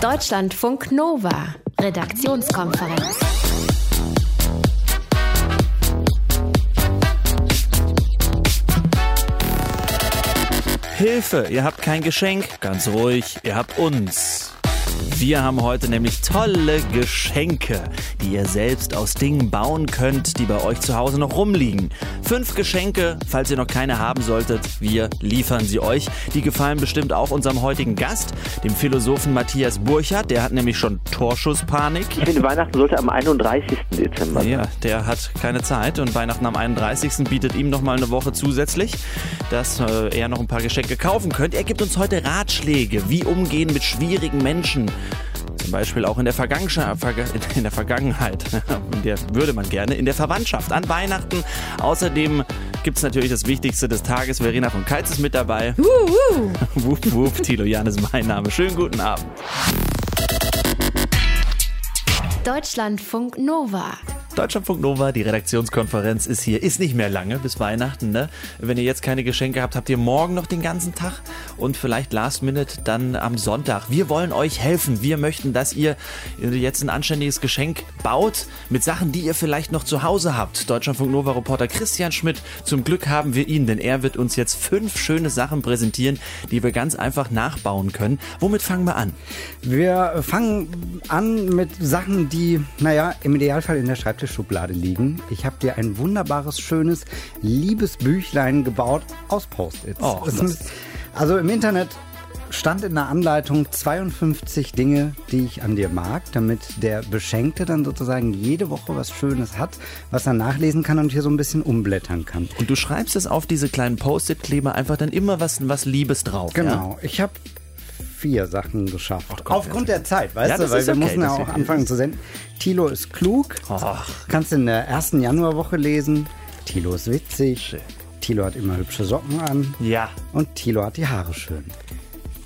Deutschlandfunk Nova, Redaktionskonferenz. Hilfe, ihr habt kein Geschenk. Ganz ruhig, ihr habt uns. Wir haben heute nämlich tolle Geschenke, die ihr selbst aus Dingen bauen könnt, die bei euch zu Hause noch rumliegen. Fünf Geschenke, falls ihr noch keine haben solltet, wir liefern sie euch. Die gefallen bestimmt auch unserem heutigen Gast, dem Philosophen Matthias Burchardt. Der hat nämlich schon Torschusspanik. Ich finde, Weihnachten sollte am 31. Dezember sein. Ja, der hat keine Zeit und Weihnachten am 31. bietet ihm noch mal eine Woche zusätzlich, dass äh, er noch ein paar Geschenke kaufen könnte. Er gibt uns heute Ratschläge, wie umgehen mit schwierigen Menschen. Zum Beispiel auch in der, in der Vergangenheit. In der würde man gerne. In der Verwandtschaft, an Weihnachten. Außerdem gibt es natürlich das Wichtigste des Tages. Verena von Keitz ist mit dabei. Wuhu. wup, wup, Tilo Jan ist mein Name. Schönen guten Abend. Deutschlandfunk Nova. Deutschlandfunk Nova, die Redaktionskonferenz ist hier. Ist nicht mehr lange bis Weihnachten, ne? Wenn ihr jetzt keine Geschenke habt, habt ihr morgen noch den ganzen Tag und vielleicht Last Minute dann am Sonntag. Wir wollen euch helfen. Wir möchten, dass ihr jetzt ein anständiges Geschenk baut mit Sachen, die ihr vielleicht noch zu Hause habt. Deutschlandfunk Nova Reporter Christian Schmidt, zum Glück haben wir ihn, denn er wird uns jetzt fünf schöne Sachen präsentieren, die wir ganz einfach nachbauen können. Womit fangen wir an? Wir fangen an mit Sachen, die, naja, im Idealfall in der Schreibtischschublade liegen. Ich habe dir ein wunderbares, schönes Liebesbüchlein gebaut aus Post-its. Oh, also im Internet stand in der Anleitung 52 Dinge, die ich an dir mag, damit der Beschenkte dann sozusagen jede Woche was Schönes hat, was er nachlesen kann und hier so ein bisschen umblättern kann. Und du schreibst es auf diese kleinen Post-it-Kleber einfach dann immer was, was Liebes drauf. Ja? Genau. Ich habe vier Sachen geschafft. Gott, Aufgrund der Zeit, weißt Ja, du, das weil ist wir okay, müssen ja auch anfangen zu senden. Tilo ist klug. Ach. Kannst in der ersten Januarwoche lesen. Tilo ist witzig. Tilo hat immer hübsche Socken an. Ja. Und Tilo hat die Haare schön.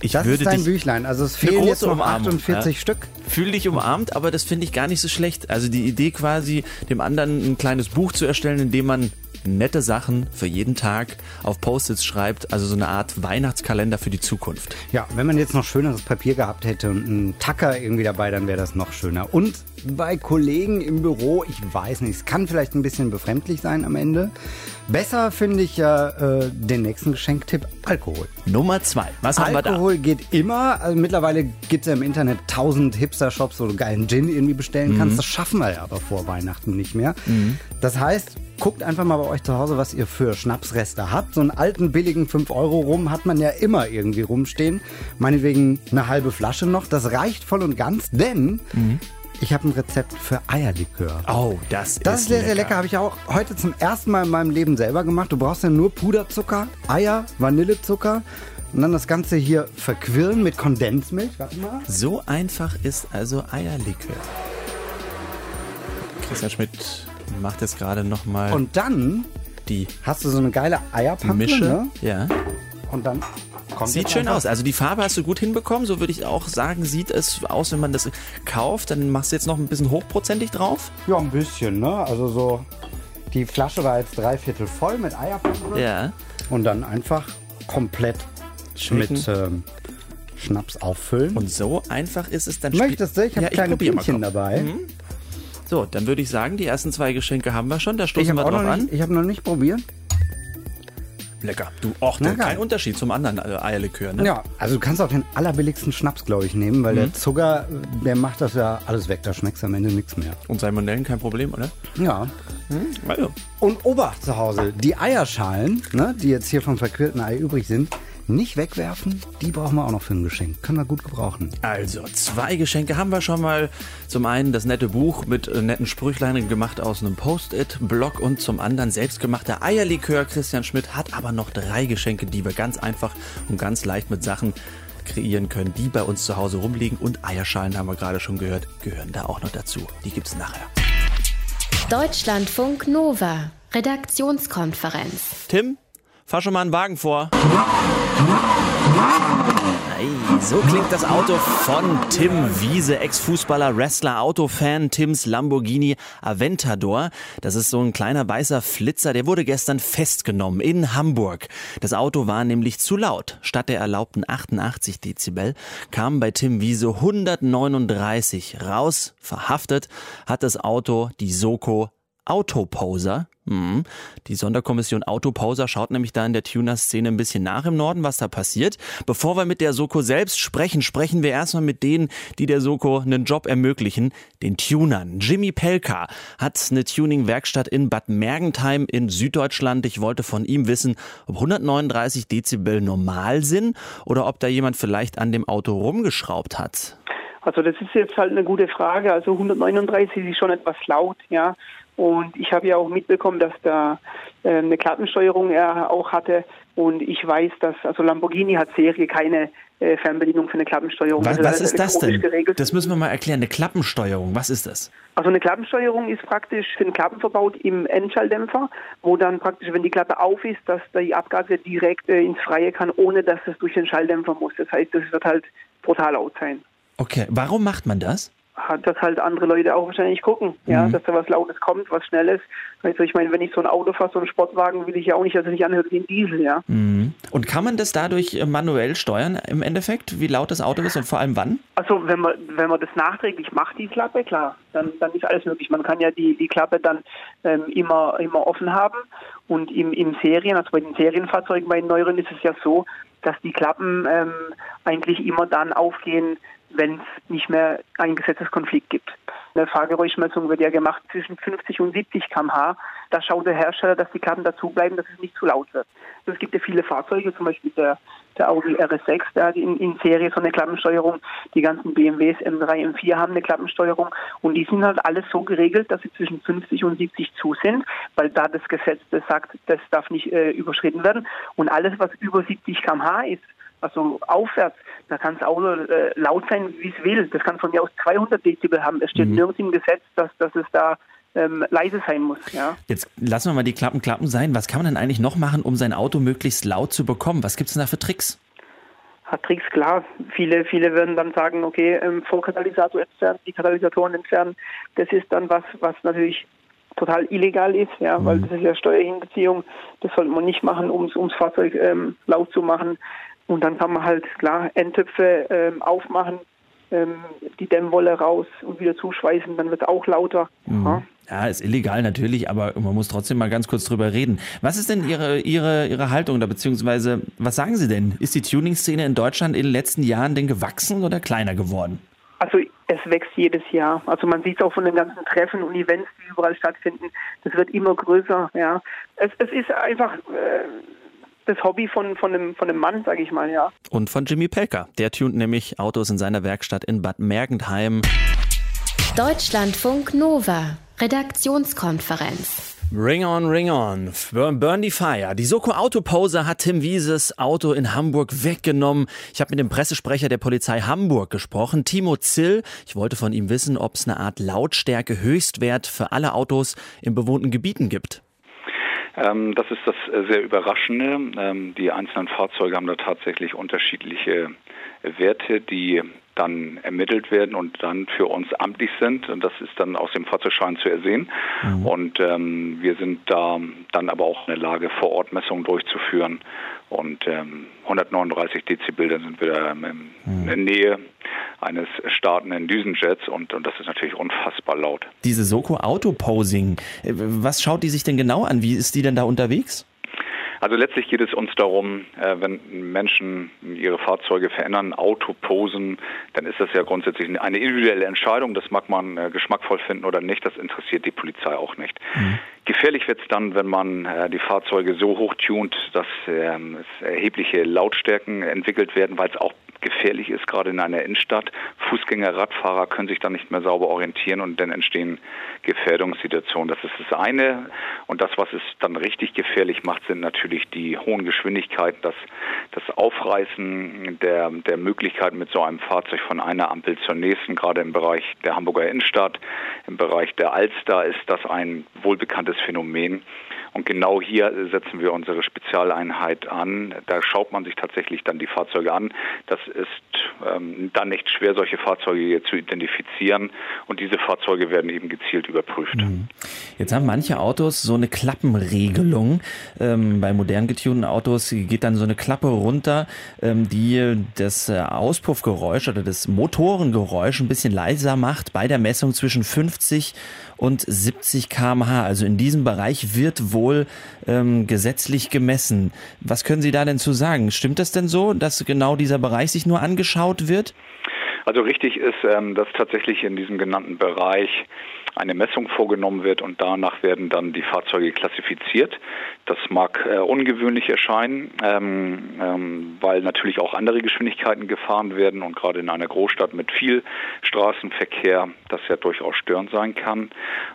Ich Das würde ist dein dich Büchlein. Also es fehlen jetzt noch Umarmung, 48 ja. Stück. Fühl dich umarmt, aber das finde ich gar nicht so schlecht. Also die Idee quasi, dem anderen ein kleines Buch zu erstellen, in dem man nette Sachen für jeden Tag auf Post-its schreibt, also so eine Art Weihnachtskalender für die Zukunft. Ja, wenn man jetzt noch schöneres Papier gehabt hätte und einen Tacker irgendwie dabei, dann wäre das noch schöner. Und bei Kollegen im Büro, ich weiß nicht, es kann vielleicht ein bisschen befremdlich sein am Ende. Besser finde ich ja äh, den nächsten Geschenktipp, Alkohol. Nummer zwei. Was haben wir da? Alkohol geht immer. Also mittlerweile gibt es ja im Internet tausend Hipster-Shops, wo du geilen Gin irgendwie bestellen Mhm. kannst. Das schaffen wir ja aber vor Weihnachten nicht mehr. Das heißt, guckt einfach mal bei euch zu Hause, was ihr für Schnapsreste habt. So einen alten, billigen 5-Euro rum hat man ja immer irgendwie rumstehen. Meinetwegen eine halbe Flasche noch. Das reicht voll und ganz, denn ich habe ein Rezept für Eierlikör. Oh, das, Das ist sehr, sehr lecker. Habe ich auch heute zum ersten Mal in meinem Leben selber gemacht. Du brauchst ja nur Puderzucker, Eier, Vanillezucker und dann das Ganze hier verquirlen mit Kondensmilch. Warte mal. So einfach ist also Eierlikör. Christian Schmidt macht jetzt gerade nochmal Und dann die hast du so eine geile Eierpampe. Mische. Ne? Ja. Und dann kommt Sieht schön einfach- aus. Also die Farbe hast du gut hinbekommen. So würde ich auch sagen, sieht es aus, wenn man das kauft. Dann machst du jetzt noch ein bisschen hochprozentig drauf. Ja, ein bisschen, ne? Also so. Die Flasche war jetzt dreiviertel voll mit Eierpampe. Ja. Und dann einfach komplett Schmecken. mit ähm, Schnaps auffüllen. Und so einfach ist es dann. spiel- Möchtest du? Ich habe Ja, kleine Pinchen dabei. So, dann würde ich sagen, die ersten zwei Geschenke haben wir schon. Da stoßen habe wir drauf noch an. nicht, ich hab noch nicht probiert. Lecker. Du, och, Na, kein. Unterschied zum anderen äh, Eierlikör, ne? Ja, also du kannst auch den allerbilligsten Schnaps, glaube ich, nehmen, weil der Zucker, der macht das ja alles weg. Da schmeckst du am Ende nichts mehr. Und Salmonellen kein Problem, oder? Ja. Also. Und Obacht zu Hause, die Eierschalen, ne, die jetzt hier vom verquirlten Ei übrig sind, nicht wegwerfen. Die brauchen wir auch noch für ein Geschenk. Können wir gut gebrauchen. Also, zwei Geschenke haben wir schon mal. Zum einen das nette Buch mit äh, netten Sprüchleinen gemacht aus einem Post-it-Blog und zum anderen selbstgemachter Eierlikör. Christian Schmidt hat aber noch drei Geschenke, die wir ganz einfach und ganz leicht mit Sachen kreieren können, die bei uns zu Hause rumliegen. Und Eierschalen haben wir gerade schon gehört, gehören da auch noch dazu. Die gibt's nachher. Deutschlandfunk Nova, Redaktionskonferenz. Tim, fahr schon mal einen Wagen vor. So klingt das Auto von Tim Wiese, Ex-Fußballer, Wrestler, Autofan, Tims Lamborghini Aventador. Das ist so ein kleiner weißer Flitzer, der wurde gestern festgenommen in Hamburg. Das Auto war nämlich zu laut. Statt der erlaubten 88 Dezibel kamen bei Tim Wiese 139 raus. Verhaftet hat das Auto die Soko Autoposer. Mhm. Die Sonderkommission Autoposer schaut nämlich da in der Tuner-Szene ein bisschen nach im Norden, was da passiert. Bevor wir mit der Soko selbst sprechen, sprechen wir erstmal mit denen, die der Soko einen Job ermöglichen, den Tunern. Jimmy Pelka hat eine Tuning-Werkstatt in Bad Mergentheim in Süddeutschland. Ich wollte von ihm wissen, ob 139 Dezibel normal sind oder ob da jemand vielleicht an dem Auto rumgeschraubt hat. Also das ist jetzt halt eine gute Frage. Also 139 ist schon etwas laut, ja. Und ich habe ja auch mitbekommen, dass da äh, eine Klappensteuerung er auch hatte. Und ich weiß, dass also Lamborghini hat Serie keine äh, Fernbedienung für eine Klappensteuerung. Was, Das was ist das denn? Geregelt. Das müssen wir mal erklären. Eine Klappensteuerung, was ist das? Also eine Klappensteuerung ist praktisch für den Klappen verbaut im Endschalldämpfer, wo dann praktisch, wenn die Klappe auf ist, dass die Abgase direkt äh, ins Freie kann, ohne dass es durch den Schalldämpfer muss. Das heißt, das wird halt brutal laut sein. Okay, warum macht man das? Hat das halt andere Leute auch wahrscheinlich gucken, ja, Mhm. dass da was Lautes kommt, was Schnelles. Also ich meine, wenn ich so ein Auto fahre, so einen Sportwagen, will ich ja auch nicht, dass er sich anhört wie ein Diesel, ja. Mhm. Und kann man das dadurch äh, manuell steuern im Endeffekt, wie laut das Auto ist und vor allem wann? Also wenn man wenn man das nachträglich macht, die Klappe, klar, dann, dann ist alles möglich. Man kann ja die, die Klappe dann ähm, immer immer offen haben und im, im Serien, also bei den Serienfahrzeugen, bei den neueren ist es ja so, dass die Klappen ähm, eigentlich immer dann aufgehen, wenn es nicht mehr einen Gesetzeskonflikt gibt. Eine Fahrgeräuschmessung wird ja gemacht zwischen 50 und 70 km/h. Da schaut der Hersteller, dass die Klappen dazu bleiben, dass es nicht zu laut wird. Also es gibt ja viele Fahrzeuge, zum Beispiel der, der Audi RS6, der hat in, in Serie so eine Klappensteuerung. Die ganzen BMWs M3, M4 haben eine Klappensteuerung und die sind halt alles so geregelt, dass sie zwischen 50 und 70 zu sind, weil da das Gesetz das sagt, das darf nicht äh, überschritten werden. Und alles, was über 70 km/h ist, also aufwärts, da kann das Auto äh, laut sein, wie es will. Das kann von mir aus 200 Dezibel haben. Es steht nirgends im Gesetz, dass, dass es da ähm, leise sein muss. Ja. Jetzt lassen wir mal die Klappen Klappen sein. Was kann man denn eigentlich noch machen, um sein Auto möglichst laut zu bekommen? Was gibt es denn da für Tricks? Hat Tricks, klar. Viele, viele würden dann sagen, okay, ähm, Vorkatalysator entfernen, die Katalysatoren entfernen. Das ist dann was, was natürlich total illegal ist, ja, weil das ist ja Steuerhinterziehung. Das sollte man nicht machen, um ums Fahrzeug ähm, laut zu machen. Und dann kann man halt klar Endtöpfe ähm, aufmachen, ähm, die Dämmwolle raus und wieder zuschweißen, dann wird es auch lauter. Ja. Ja, ist illegal natürlich, aber man muss trotzdem mal ganz kurz drüber reden. Was ist denn Ihre, Ihre, Ihre Haltung da, beziehungsweise was sagen Sie denn? Ist die Tuning-Szene in Deutschland in den letzten Jahren denn gewachsen oder kleiner geworden? Also es wächst jedes Jahr. Also man sieht es auch von den ganzen Treffen und Events, die überall stattfinden. Das wird immer größer. Ja, es, es ist einfach äh, das Hobby von von einem von einem Mann, sage ich mal. Ja. Und von Jimmy Pelker. Der tunt nämlich Autos in seiner Werkstatt in Bad Mergentheim. Deutschlandfunk Nova. Redaktionskonferenz. Ring on, ring on. Burn, burn the fire. Die Soko Autopause hat Tim Wieses Auto in Hamburg weggenommen. Ich habe mit dem Pressesprecher der Polizei Hamburg gesprochen, Timo Zill. Ich wollte von ihm wissen, ob es eine Art Lautstärke-Höchstwert für alle Autos in bewohnten Gebieten gibt. Ähm, das ist das äh, sehr Überraschende. Ähm, die einzelnen Fahrzeuge haben da tatsächlich unterschiedliche Werte, die dann ermittelt werden und dann für uns amtlich sind. Und das ist dann aus dem Fahrzeugschein zu ersehen. Und ähm, wir sind da dann aber auch in der Lage, vor Ort Messungen durchzuführen. Und ähm, 139 Dezibel, dann sind wir da ähm, in der Nähe eines startenden Düsenjets und, und das ist natürlich unfassbar laut. Diese Soko Autoposing, äh, was schaut die sich denn genau an? Wie ist die denn da unterwegs? Also letztlich geht es uns darum, äh, wenn Menschen ihre Fahrzeuge verändern, Autoposen, dann ist das ja grundsätzlich eine individuelle Entscheidung. Das mag man äh, geschmackvoll finden oder nicht. Das interessiert die Polizei auch nicht. Gefährlich wird es dann, wenn man äh, die Fahrzeuge so hoch tunt, dass ähm, es erhebliche Lautstärken entwickelt werden, weil es auch gefährlich ist, gerade in einer Innenstadt. Fußgänger, Radfahrer können sich dann nicht mehr sauber orientieren und dann entstehen Gefährdungssituationen. Das ist das eine. Und das, was es dann richtig gefährlich macht, sind natürlich die hohen Geschwindigkeiten, das, das Aufreißen der, der Möglichkeiten mit so einem Fahrzeug von einer Ampel zur nächsten, gerade im Bereich der Hamburger Innenstadt, im Bereich der Alster ist das ein wohlbekanntes Phänomen. Und genau hier setzen wir unsere Spezialeinheit an. Da schaut man sich tatsächlich dann die Fahrzeuge an. Das ist ähm, dann nicht schwer, solche Fahrzeuge zu identifizieren. Und diese Fahrzeuge werden eben gezielt überprüft. Mhm. Jetzt haben manche Autos so eine Klappenregelung. Ähm, bei modern getunten Autos geht dann so eine Klappe runter, ähm, die das äh, Auspuffgeräusch oder das Motorengeräusch ein bisschen leiser macht bei der Messung zwischen 50 und 70 km/h. Also in diesem Bereich wird wohl ähm, gesetzlich gemessen. Was können Sie da denn zu sagen? Stimmt das denn so, dass genau dieser Bereich sich nur angeschaut wird? Also richtig ist, ähm, dass tatsächlich in diesem genannten Bereich eine Messung vorgenommen wird und danach werden dann die Fahrzeuge klassifiziert. Das mag äh, ungewöhnlich erscheinen, ähm, ähm, weil natürlich auch andere Geschwindigkeiten gefahren werden und gerade in einer Großstadt mit viel Straßenverkehr das ja durchaus störend sein kann.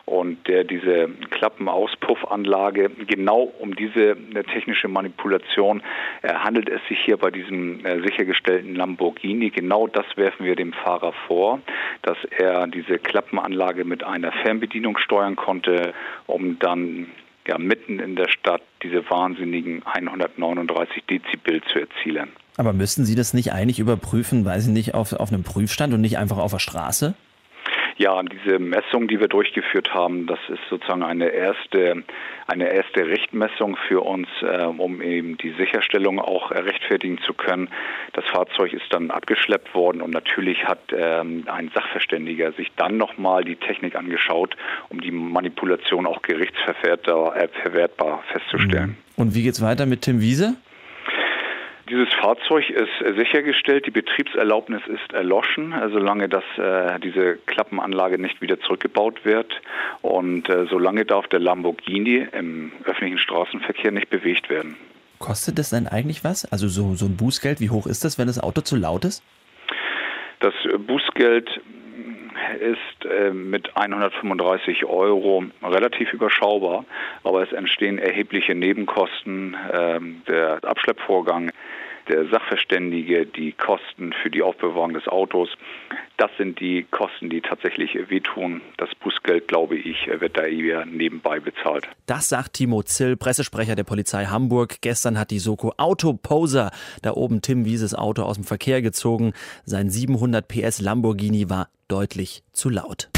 Und der diese Klappenaauspuffanlage genau um diese äh, technische Manipulation äh, handelt es sich hier bei diesem äh, sichergestellten Lamborghini. Genau das werfen wir dem Fahrer vor, dass er diese Klappenanlage mit einer Fernbedienung steuern konnte, um dann ja mitten in der Stadt diese wahnsinnigen 139 Dezibel zu erzielen. Aber müssten Sie das nicht eigentlich überprüfen, weiß ich nicht, auf, auf einem Prüfstand und nicht einfach auf der Straße? Ja, diese Messung, die wir durchgeführt haben, das ist sozusagen eine erste, eine erste Richtmessung für uns, äh, um eben die Sicherstellung auch rechtfertigen zu können. Das Fahrzeug ist dann abgeschleppt worden und natürlich hat ähm, ein Sachverständiger sich dann nochmal die Technik angeschaut, um die Manipulation auch gerichtsverwertbar äh, festzustellen. Und wie geht's weiter mit Tim Wiese? Dieses Fahrzeug ist sichergestellt, die Betriebserlaubnis ist erloschen, solange das, äh, diese Klappenanlage nicht wieder zurückgebaut wird. Und äh, solange darf der Lamborghini im öffentlichen Straßenverkehr nicht bewegt werden. Kostet das denn eigentlich was? Also so, so ein Bußgeld, wie hoch ist das, wenn das Auto zu laut ist? Das Bußgeld ist äh, mit 135 Euro relativ überschaubar, aber es entstehen erhebliche Nebenkosten. Äh, der Abschleppvorgang der Sachverständige, die Kosten für die Aufbewahrung des Autos. Das sind die Kosten, die tatsächlich wehtun. Das Bußgeld, glaube ich, wird da eher nebenbei bezahlt. Das sagt Timo Zill, Pressesprecher der Polizei Hamburg. Gestern hat die Soko Autoposer da oben Tim Wieses Auto aus dem Verkehr gezogen. Sein 700 PS Lamborghini war deutlich zu laut.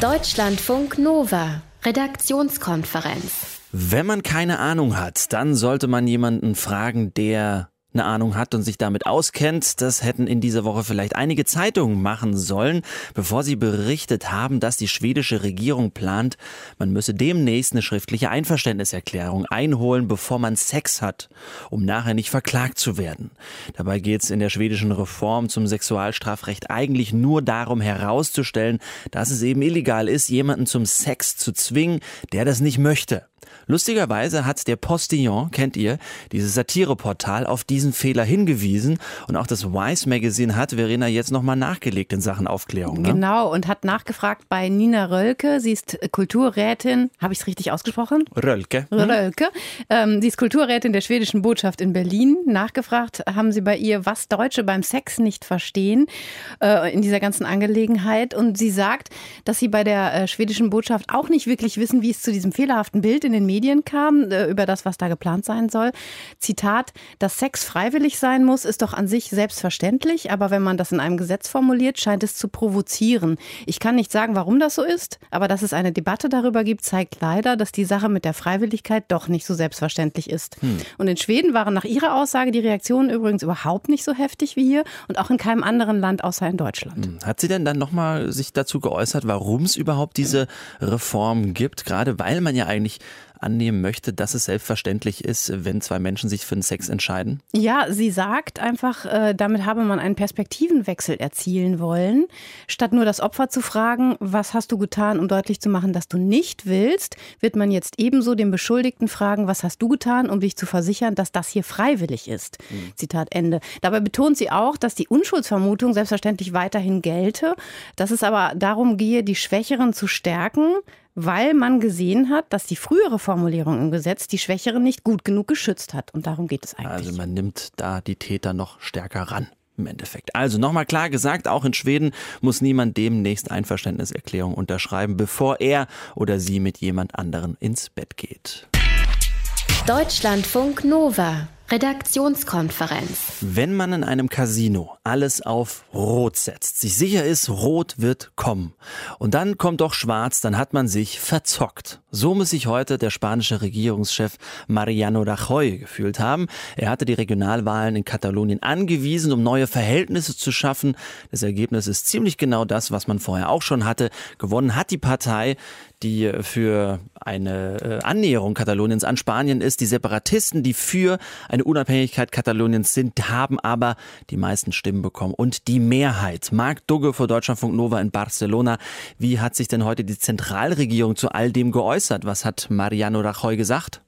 Deutschlandfunk Nova, Redaktionskonferenz. Wenn man keine Ahnung hat, dann sollte man jemanden fragen, der eine Ahnung hat und sich damit auskennt. Das hätten in dieser Woche vielleicht einige Zeitungen machen sollen, bevor sie berichtet haben, dass die schwedische Regierung plant, man müsse demnächst eine schriftliche Einverständniserklärung einholen, bevor man Sex hat, um nachher nicht verklagt zu werden. Dabei geht es in der schwedischen Reform zum Sexualstrafrecht eigentlich nur darum herauszustellen, dass es eben illegal ist, jemanden zum Sex zu zwingen, der das nicht möchte. Lustigerweise hat der Postillon, kennt ihr, dieses Satireportal auf diesen Fehler hingewiesen und auch das Wise Magazine hat Verena jetzt nochmal nachgelegt in Sachen Aufklärung. Ne? Genau und hat nachgefragt bei Nina Rölke, sie ist Kulturrätin, habe ich es richtig ausgesprochen? Rölke. Hm? Rölke. Ähm, sie ist Kulturrätin der schwedischen Botschaft in Berlin. Nachgefragt haben sie bei ihr, was Deutsche beim Sex nicht verstehen äh, in dieser ganzen Angelegenheit und sie sagt, dass sie bei der äh, schwedischen Botschaft auch nicht wirklich wissen, wie es zu diesem fehlerhaften Bild in den Medien kam, äh, über das, was da geplant sein soll. Zitat, dass Sex freiwillig sein muss, ist doch an sich selbstverständlich, aber wenn man das in einem Gesetz formuliert, scheint es zu provozieren. Ich kann nicht sagen, warum das so ist, aber dass es eine Debatte darüber gibt, zeigt leider, dass die Sache mit der Freiwilligkeit doch nicht so selbstverständlich ist. Hm. Und in Schweden waren nach ihrer Aussage die Reaktionen übrigens überhaupt nicht so heftig wie hier und auch in keinem anderen Land außer in Deutschland. Hm. Hat sie denn dann nochmal sich dazu geäußert, warum es überhaupt diese Reform gibt? Gerade weil man ja eigentlich annehmen möchte, dass es selbstverständlich ist, wenn zwei Menschen sich für den Sex entscheiden? Ja, sie sagt einfach, äh, damit habe man einen Perspektivenwechsel erzielen wollen. Statt nur das Opfer zu fragen, was hast du getan, um deutlich zu machen, dass du nicht willst, wird man jetzt ebenso den Beschuldigten fragen, was hast du getan, um dich zu versichern, dass das hier freiwillig ist. Mhm. Zitat Ende. Dabei betont sie auch, dass die Unschuldsvermutung selbstverständlich weiterhin gelte, dass es aber darum gehe, die Schwächeren zu stärken, weil man gesehen hat, dass die frühere Formulierung im Gesetz die Schwächeren nicht gut genug geschützt hat. Und darum geht es eigentlich. Also man nimmt da die Täter noch stärker ran. im Endeffekt. Also nochmal klar gesagt, auch in Schweden muss niemand demnächst Einverständniserklärung unterschreiben, bevor er oder sie mit jemand anderen ins Bett geht. Deutschlandfunk Nova Redaktionskonferenz. Wenn man in einem Casino alles auf Rot setzt, sich sicher ist, Rot wird kommen, und dann kommt doch Schwarz, dann hat man sich verzockt. So muss sich heute der spanische Regierungschef Mariano Rajoy gefühlt haben. Er hatte die Regionalwahlen in Katalonien angewiesen, um neue Verhältnisse zu schaffen. Das Ergebnis ist ziemlich genau das, was man vorher auch schon hatte. Gewonnen hat die Partei, die für eine äh, Annäherung Kataloniens an Spanien ist. Die Separatisten, die für eine Unabhängigkeit Kataloniens sind, haben aber die meisten Stimmen bekommen und die Mehrheit. Marc Dugge vor Deutschlandfunk Nova in Barcelona. Wie hat sich denn heute die Zentralregierung zu all dem geäußert? Was hat Mariano Rajoy gesagt?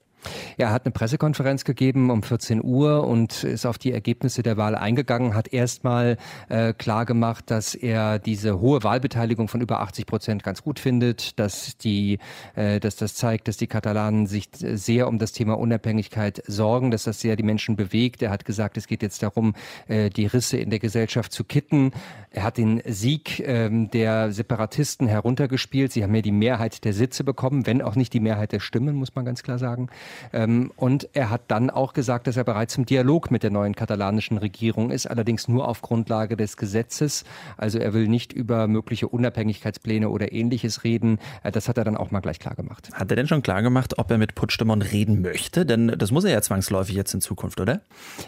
Er hat eine Pressekonferenz gegeben um 14 Uhr und ist auf die Ergebnisse der Wahl eingegangen, hat erstmal äh, klar gemacht, dass er diese hohe Wahlbeteiligung von über 80 Prozent ganz gut findet, dass die, äh, dass das zeigt, dass die Katalanen sich sehr um das Thema Unabhängigkeit sorgen, dass das sehr die Menschen bewegt. Er hat gesagt, es geht jetzt darum, äh, die Risse in der Gesellschaft zu kitten. Er hat den Sieg ähm, der Separatisten heruntergespielt. Sie haben ja die Mehrheit der Sitze bekommen, wenn auch nicht die Mehrheit der Stimmen, muss man ganz klar sagen. Ähm, und er hat dann auch gesagt, dass er bereits im Dialog mit der neuen katalanischen Regierung ist, allerdings nur auf Grundlage des Gesetzes. Also er will nicht über mögliche Unabhängigkeitspläne oder ähnliches reden. Äh, das hat er dann auch mal gleich klar gemacht. Hat er denn schon klar gemacht, ob er mit Puigdemont reden möchte? Denn das muss er ja zwangsläufig jetzt in Zukunft, oder?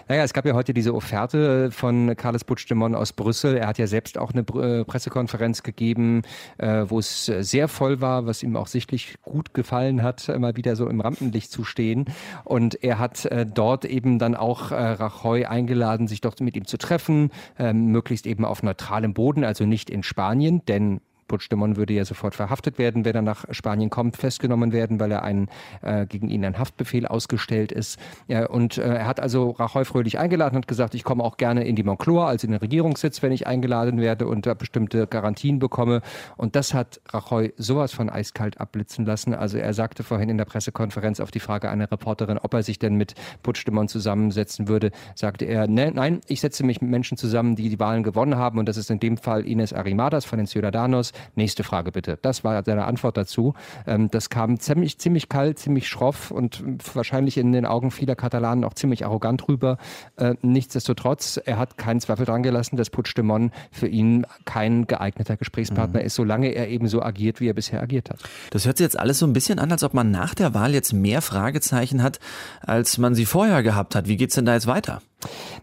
Naja, es gab ja heute diese Offerte von Carles Puigdemont aus Brüssel. Er hat ja selbst auch eine äh, Pressekonferenz gegeben, äh, wo es sehr voll war, was ihm auch sichtlich gut gefallen hat, immer wieder so im Rampenlicht zu stehen. Und er hat äh, dort eben dann auch äh, Rajoy eingeladen, sich dort mit ihm zu treffen, äh, möglichst eben auf neutralem Boden, also nicht in Spanien, denn Puigdemont würde ja sofort verhaftet werden, wenn er nach Spanien kommt, festgenommen werden, weil er einen, äh, gegen ihn ein Haftbefehl ausgestellt ist. Ja, und äh, er hat also Rajoy fröhlich eingeladen und gesagt, ich komme auch gerne in die Moncloa, also in den Regierungssitz, wenn ich eingeladen werde und da bestimmte Garantien bekomme. Und das hat Rajoy sowas von eiskalt abblitzen lassen. Also er sagte vorhin in der Pressekonferenz auf die Frage einer Reporterin, ob er sich denn mit Puigdemont zusammensetzen würde, sagte er, ne, nein, ich setze mich mit Menschen zusammen, die die Wahlen gewonnen haben und das ist in dem Fall Ines Arimadas von den Ciudadanos. Nächste Frage bitte. Das war seine Antwort dazu. Ähm, das kam ziemlich, ziemlich kalt, ziemlich schroff und wahrscheinlich in den Augen vieler Katalanen auch ziemlich arrogant rüber. Äh, nichtsdestotrotz, er hat keinen Zweifel dran gelassen, dass Puigdemont für ihn kein geeigneter Gesprächspartner mhm. ist, solange er eben so agiert, wie er bisher agiert hat. Das hört sich jetzt alles so ein bisschen an, als ob man nach der Wahl jetzt mehr Fragezeichen hat, als man sie vorher gehabt hat. Wie geht es denn da jetzt weiter?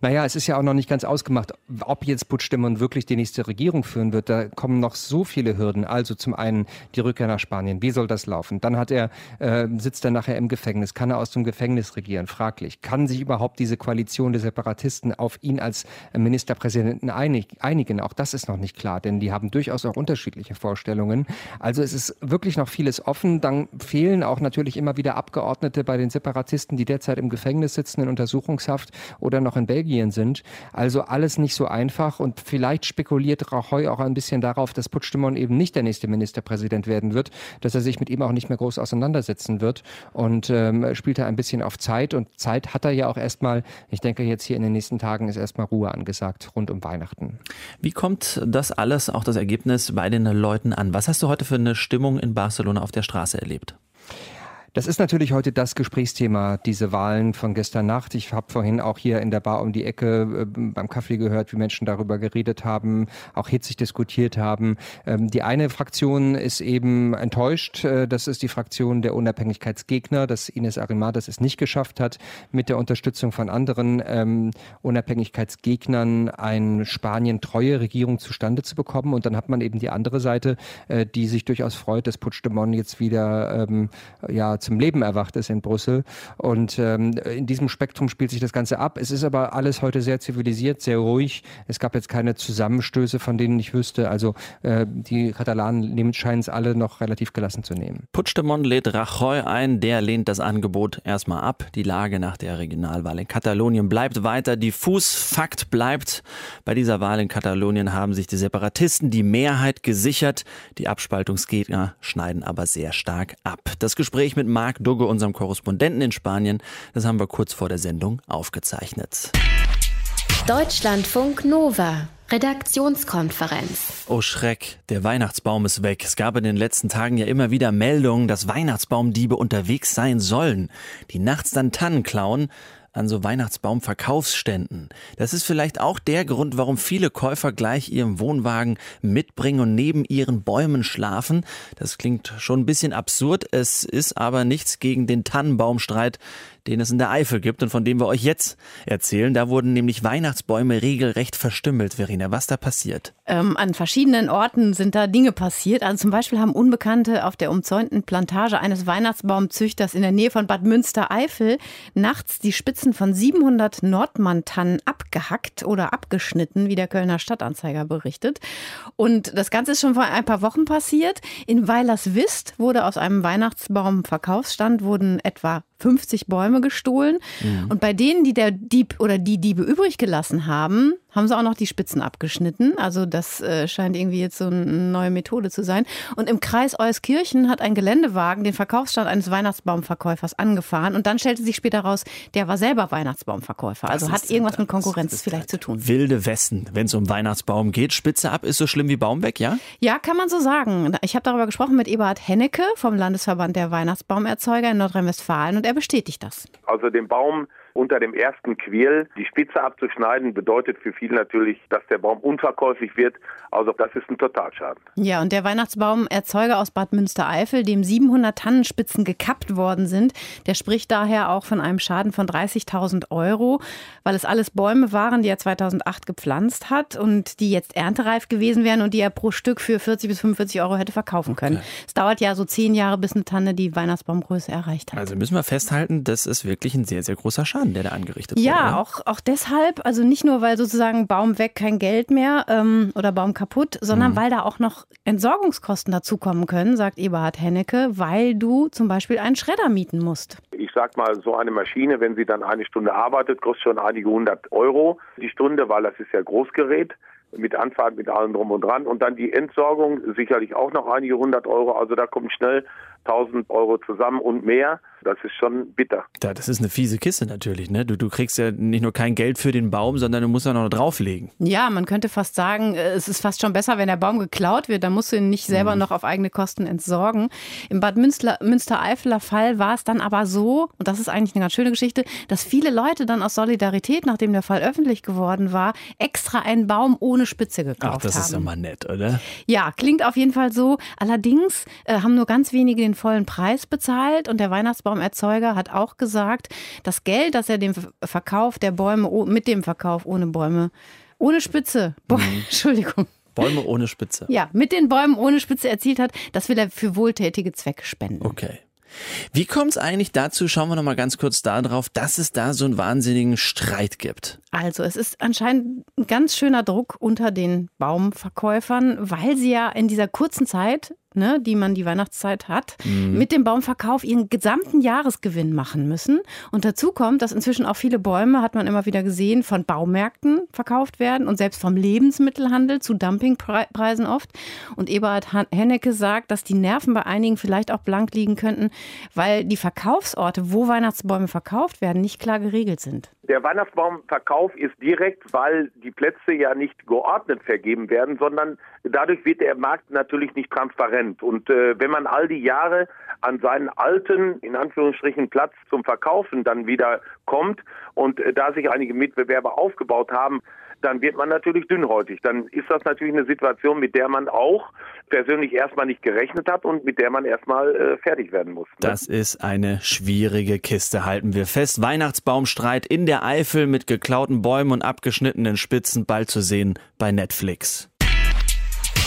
Naja, es ist ja auch noch nicht ganz ausgemacht, ob jetzt Puigdemont wirklich die nächste Regierung führen wird. Da kommen noch so viele Hürden. Also zum einen die Rückkehr nach Spanien. Wie soll das laufen? Dann hat er, äh, sitzt er nachher im Gefängnis. Kann er aus dem Gefängnis regieren? Fraglich. Kann sich überhaupt diese Koalition der Separatisten auf ihn als Ministerpräsidenten einig, einigen? Auch das ist noch nicht klar, denn die haben durchaus auch unterschiedliche Vorstellungen. Also es ist wirklich noch vieles offen. Dann fehlen auch natürlich immer wieder Abgeordnete bei den Separatisten, die derzeit im Gefängnis sitzen, in Untersuchungshaft oder noch in Belgien sind. Also alles nicht so einfach und vielleicht spekuliert Rajoy auch ein bisschen darauf, dass Puigdemont eben nicht der nächste Ministerpräsident werden wird, dass er sich mit ihm auch nicht mehr groß auseinandersetzen wird und ähm, spielt er ein bisschen auf Zeit und Zeit hat er ja auch erstmal. Ich denke jetzt hier in den nächsten Tagen ist erstmal Ruhe angesagt rund um Weihnachten. Wie kommt das alles, auch das Ergebnis bei den Leuten an? Was hast du heute für eine Stimmung in Barcelona auf der Straße erlebt? Das ist natürlich heute das Gesprächsthema, diese Wahlen von gestern Nacht. Ich habe vorhin auch hier in der Bar um die Ecke äh, beim Kaffee gehört, wie Menschen darüber geredet haben, auch hitzig diskutiert haben. Ähm, die eine Fraktion ist eben enttäuscht. Äh, das ist die Fraktion der Unabhängigkeitsgegner, dass Ines Arimadas es nicht geschafft hat, mit der Unterstützung von anderen ähm, Unabhängigkeitsgegnern eine Spanien-treue Regierung zustande zu bekommen. Und dann hat man eben die andere Seite, äh, die sich durchaus freut, dass Puigdemont jetzt wieder ähm, ja zum Leben erwacht ist in Brüssel. Und ähm, in diesem Spektrum spielt sich das Ganze ab. Es ist aber alles heute sehr zivilisiert, sehr ruhig. Es gab jetzt keine Zusammenstöße, von denen ich wüsste. Also äh, die Katalanen scheinen es alle noch relativ gelassen zu nehmen. Puigdemont lädt Rajoy ein, der lehnt das Angebot erstmal ab. Die Lage nach der Regionalwahl in Katalonien bleibt weiter diffus. Fakt bleibt, bei dieser Wahl in Katalonien haben sich die Separatisten die Mehrheit gesichert. Die Abspaltungsgegner schneiden aber sehr stark ab. Das Gespräch mit Marc Dugge, unserem Korrespondenten in Spanien. Das haben wir kurz vor der Sendung aufgezeichnet. Deutschlandfunk Nova. Redaktionskonferenz. Oh Schreck, der Weihnachtsbaum ist weg. Es gab in den letzten Tagen ja immer wieder Meldungen, dass Weihnachtsbaumdiebe unterwegs sein sollen, die nachts dann Tannen klauen an so Weihnachtsbaumverkaufsständen. Das ist vielleicht auch der Grund, warum viele Käufer gleich ihren Wohnwagen mitbringen und neben ihren Bäumen schlafen. Das klingt schon ein bisschen absurd. Es ist aber nichts gegen den Tannenbaumstreit, den es in der Eifel gibt und von dem wir euch jetzt erzählen. Da wurden nämlich Weihnachtsbäume regelrecht verstümmelt. Verena, was da passiert? Ähm, an verschiedenen Orten sind da Dinge passiert. Also zum Beispiel haben Unbekannte auf der umzäunten Plantage eines Weihnachtsbaumzüchters in der Nähe von Bad Münstereifel nachts die Spitzen von 700 Nordmann-Tannen abgehackt oder abgeschnitten, wie der Kölner Stadtanzeiger berichtet. Und das Ganze ist schon vor ein paar Wochen passiert. In Weilerswist wurde aus einem Weihnachtsbaumverkaufsstand wurden etwa 50 Bäume gestohlen. Mhm. Und bei denen, die der Dieb oder die Diebe übrig gelassen haben, haben sie auch noch die Spitzen abgeschnitten. Also das äh, scheint irgendwie jetzt so eine neue Methode zu sein. Und im Kreis Euskirchen hat ein Geländewagen den Verkaufsstand eines Weihnachtsbaumverkäufers angefahren. Und dann stellte sich später raus, der war selber Weihnachtsbaumverkäufer. Also hat irgendwas mit Konkurrenz vielleicht zu tun. Wilde Westen, wenn es um Weihnachtsbaum geht. Spitze ab ist so schlimm wie Baum weg, ja? Ja, kann man so sagen. Ich habe darüber gesprochen mit Eberhard Hennecke vom Landesverband der Weihnachtsbaumerzeuger in Nordrhein-Westfalen und er bestätigt das. Also den Baum unter dem ersten Quirl die Spitze abzuschneiden, bedeutet für viele natürlich, dass der Baum unverkäuflich wird. Also das ist ein Totalschaden. Ja, und der Weihnachtsbaumerzeuger aus Bad Münstereifel, dem 700 Tannenspitzen gekappt worden sind, der spricht daher auch von einem Schaden von 30.000 Euro, weil es alles Bäume waren, die er 2008 gepflanzt hat und die jetzt erntereif gewesen wären und die er pro Stück für 40 bis 45 Euro hätte verkaufen können. Okay. Es dauert ja so zehn Jahre, bis eine Tanne die Weihnachtsbaumgröße erreicht hat. Also müssen wir festhalten, das ist wirklich ein sehr, sehr großer Schaden. Schaden, der da angerichtet wurde. Ja, auch, auch deshalb, also nicht nur, weil sozusagen Baum weg kein Geld mehr ähm, oder Baum kaputt, sondern mhm. weil da auch noch Entsorgungskosten dazukommen können, sagt Eberhard Hennecke, weil du zum Beispiel einen Schredder mieten musst. Ich sag mal, so eine Maschine, wenn sie dann eine Stunde arbeitet, kostet schon einige hundert Euro die Stunde, weil das ist ja Großgerät mit Anfahrt, mit allem drum und dran. Und dann die Entsorgung, sicherlich auch noch einige hundert Euro. Also da kommt schnell 1000 Euro zusammen und mehr. Das ist schon bitter. Ja, das ist eine fiese Kiste natürlich. Ne? Du, du kriegst ja nicht nur kein Geld für den Baum, sondern du musst ja noch drauflegen. Ja, man könnte fast sagen, äh, es ist fast schon besser, wenn der Baum geklaut wird. Dann musst du ihn nicht selber mhm. noch auf eigene Kosten entsorgen. Im Bad Münster, Münstereifeler Fall war es dann aber so, und das ist eigentlich eine ganz schöne Geschichte, dass viele Leute dann aus Solidarität, nachdem der Fall öffentlich geworden war, extra einen Baum ohne Spitze gekauft haben. Ach, das haben. ist ja mal nett, oder? Ja, klingt auf jeden Fall so. Allerdings äh, haben nur ganz wenige den vollen Preis bezahlt und der Weihnachtsbaumerzeuger hat auch gesagt, das Geld, das er dem Verkauf der Bäume mit dem Verkauf ohne Bäume, ohne Spitze, Bäume, mhm. Entschuldigung. Bäume ohne Spitze. Ja, mit den Bäumen ohne Spitze erzielt hat, das will er für wohltätige Zwecke spenden. Okay. Wie kommt es eigentlich dazu, schauen wir noch mal ganz kurz darauf, dass es da so einen wahnsinnigen Streit gibt? Also es ist anscheinend ein ganz schöner Druck unter den Baumverkäufern, weil sie ja in dieser kurzen Zeit ne, die man die Weihnachtszeit hat, mhm. mit dem Baumverkauf ihren gesamten Jahresgewinn machen müssen. Und dazu kommt, dass inzwischen auch viele Bäume, hat man immer wieder gesehen, von Baumärkten verkauft werden und selbst vom Lebensmittelhandel zu Dumpingpreisen oft. Und Eberhard Hennecke sagt, dass die Nerven bei einigen vielleicht auch blank liegen könnten, weil die Verkaufsorte, wo Weihnachtsbäume verkauft werden, nicht klar geregelt sind. Der Weihnachtsbaumverkauf ist direkt, weil die Plätze ja nicht geordnet vergeben werden, sondern dadurch wird der Markt natürlich nicht transparent. Und äh, wenn man all die Jahre an seinen alten, in Anführungsstrichen, Platz zum Verkaufen dann wieder kommt und äh, da sich einige Mitbewerber aufgebaut haben, dann wird man natürlich dünnhäutig. Dann ist das natürlich eine Situation, mit der man auch persönlich erstmal nicht gerechnet hat und mit der man erstmal äh, fertig werden muss. Ne? Das ist eine schwierige Kiste, halten wir fest. Weihnachtsbaumstreit in der Eifel mit geklauten Bäumen und abgeschnittenen Spitzen bald zu sehen bei Netflix.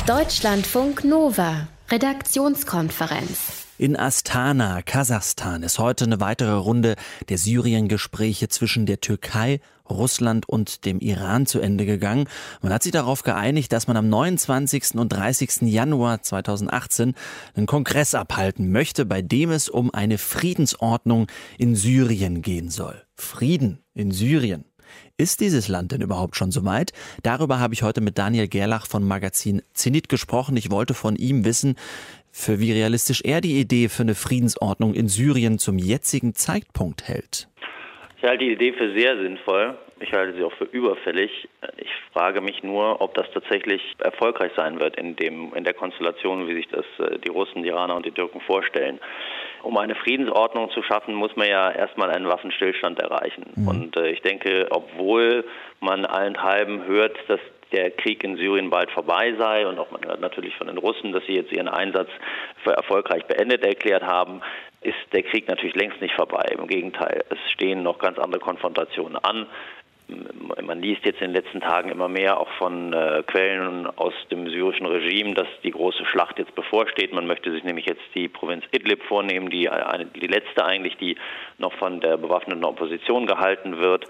Deutschlandfunk Nova, Redaktionskonferenz. In Astana, Kasachstan, ist heute eine weitere Runde der Syrien-Gespräche zwischen der Türkei, Russland und dem Iran zu Ende gegangen. Man hat sich darauf geeinigt, dass man am 29. und 30. Januar 2018 einen Kongress abhalten möchte, bei dem es um eine Friedensordnung in Syrien gehen soll. Frieden in Syrien. Ist dieses Land denn überhaupt schon so weit? Darüber habe ich heute mit Daniel Gerlach von Magazin Zenit gesprochen. Ich wollte von ihm wissen, für wie realistisch er die Idee für eine Friedensordnung in Syrien zum jetzigen Zeitpunkt hält. Ich halte die Idee für sehr sinnvoll. Ich halte sie auch für überfällig. Ich frage mich nur, ob das tatsächlich erfolgreich sein wird in, dem, in der Konstellation, wie sich das äh, die Russen, die Iraner und die Türken vorstellen. Um eine Friedensordnung zu schaffen, muss man ja erstmal einen Waffenstillstand erreichen. Mhm. Und äh, ich denke, obwohl man allenthalben hört, dass der Krieg in Syrien bald vorbei sei und auch man hört natürlich von den Russen, dass sie jetzt ihren Einsatz für erfolgreich beendet erklärt haben, ist der Krieg natürlich längst nicht vorbei. Im Gegenteil, es stehen noch ganz andere Konfrontationen an. Man liest jetzt in den letzten Tagen immer mehr auch von äh, Quellen aus dem syrischen Regime, dass die große Schlacht jetzt bevorsteht. Man möchte sich nämlich jetzt die Provinz Idlib vornehmen, die, eine, die letzte eigentlich, die noch von der bewaffneten Opposition gehalten wird.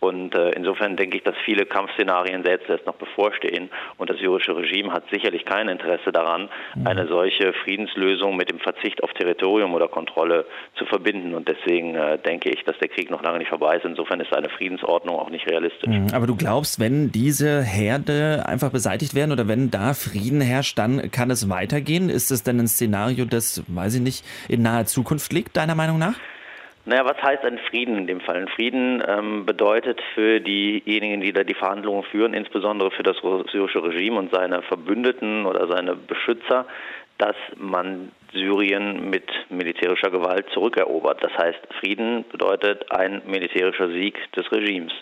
Und äh, insofern denke ich, dass viele Kampfszenarien selbst erst noch bevorstehen. Und das syrische Regime hat sicherlich kein Interesse daran, mhm. eine solche Friedenslösung mit dem Verzicht auf Territorium oder Kontrolle zu verbinden. Und deswegen äh, denke ich, dass der Krieg noch lange nicht vorbei ist. Insofern ist eine Friedensordnung auch nicht realistisch. Mhm. Aber du glaubst, wenn diese Herde einfach beseitigt werden oder wenn da Frieden herrscht, dann kann es weitergehen? Ist es denn ein Szenario, das, weiß ich nicht, in naher Zukunft liegt, deiner Meinung nach? Naja, was heißt ein Frieden in dem Fall? Ein Frieden ähm, bedeutet für diejenigen, die da die Verhandlungen führen, insbesondere für das syrische Regime und seine Verbündeten oder seine Beschützer, dass man Syrien mit militärischer Gewalt zurückerobert. Das heißt, Frieden bedeutet ein militärischer Sieg des Regimes.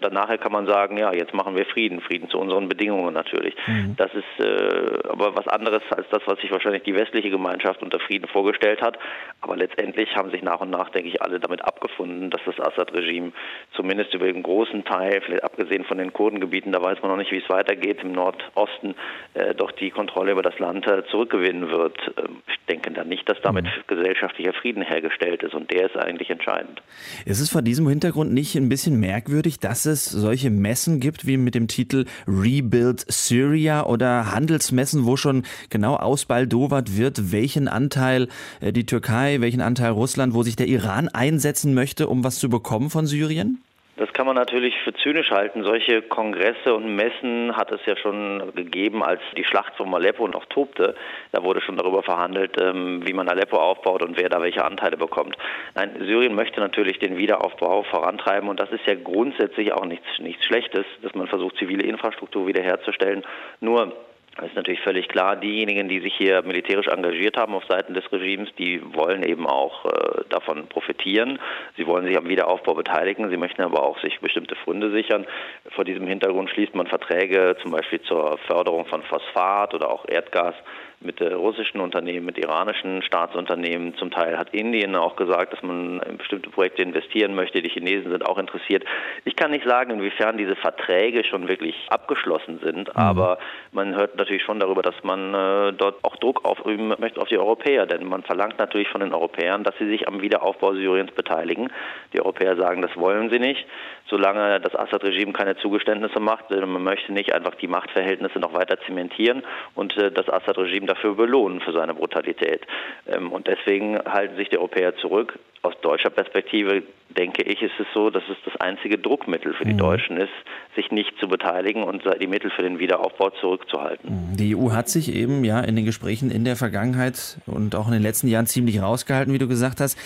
Dann nachher kann man sagen, ja, jetzt machen wir Frieden, Frieden zu unseren Bedingungen natürlich. Mhm. Das ist äh, aber was anderes als das, was sich wahrscheinlich die westliche Gemeinschaft unter Frieden vorgestellt hat. Aber letztendlich haben sich nach und nach, denke ich, alle damit abgefunden, dass das Assad-Regime zumindest über den großen Teil, vielleicht abgesehen von den Kurdengebieten, da weiß man noch nicht, wie es weitergeht, im Nordosten äh, doch die Kontrolle über das Land äh, zurückgewinnen wird. Ähm, ich denke da nicht, dass damit mhm. gesellschaftlicher Frieden hergestellt ist und der ist eigentlich entscheidend. Ist es vor diesem Hintergrund nicht ein bisschen merkwürdig, dass es solche Messen gibt, wie mit dem Titel Rebuild Syria oder Handelsmessen, wo schon genau ausbaldowert wird, welchen Anteil äh, die Türkei, welchen Anteil Russland, wo sich der Iran einsetzen möchte, um was zu bekommen von Syrien? Das kann man natürlich für zynisch halten. Solche Kongresse und Messen hat es ja schon gegeben, als die Schlacht von Aleppo noch tobte. Da wurde schon darüber verhandelt, ähm, wie man Aleppo aufbaut und wer da welche Anteile bekommt. Nein, Syrien möchte natürlich den Wiederaufbau vorantreiben und das ist ja grundsätzlich auch nichts, nichts Schlechtes, dass man versucht, zivile Infrastruktur wiederherzustellen. Nur es ist natürlich völlig klar, diejenigen, die sich hier militärisch engagiert haben auf Seiten des Regimes, die wollen eben auch äh, davon profitieren. Sie wollen sich am Wiederaufbau beteiligen. Sie möchten aber auch sich bestimmte Funde sichern. Vor diesem Hintergrund schließt man Verträge zum Beispiel zur Förderung von Phosphat oder auch Erdgas mit russischen Unternehmen, mit iranischen Staatsunternehmen. Zum Teil hat Indien auch gesagt, dass man in bestimmte Projekte investieren möchte. Die Chinesen sind auch interessiert. Ich kann nicht sagen, inwiefern diese Verträge schon wirklich abgeschlossen sind, mhm. aber man hört natürlich schon darüber, dass man äh, dort auch Druck aufüben möchte auf die Europäer, denn man verlangt natürlich von den Europäern, dass sie sich am Wiederaufbau Syriens beteiligen. Die Europäer sagen, das wollen sie nicht, solange das Assad-Regime keine Zugeständnisse macht. Man möchte nicht einfach die Machtverhältnisse noch weiter zementieren und äh, das Assad-Regime dafür belohnen für seine Brutalität. Ähm, und deswegen halten sich die Europäer zurück. Aus deutscher Perspektive denke ich, ist es so, dass es das einzige Druckmittel für die mhm. Deutschen ist, sich nicht zu beteiligen und die Mittel für den Wiederaufbau zurückzuhalten. Mhm. Die EU hat sich eben ja in den Gesprächen in der Vergangenheit und auch in den letzten Jahren ziemlich rausgehalten, wie du gesagt hast.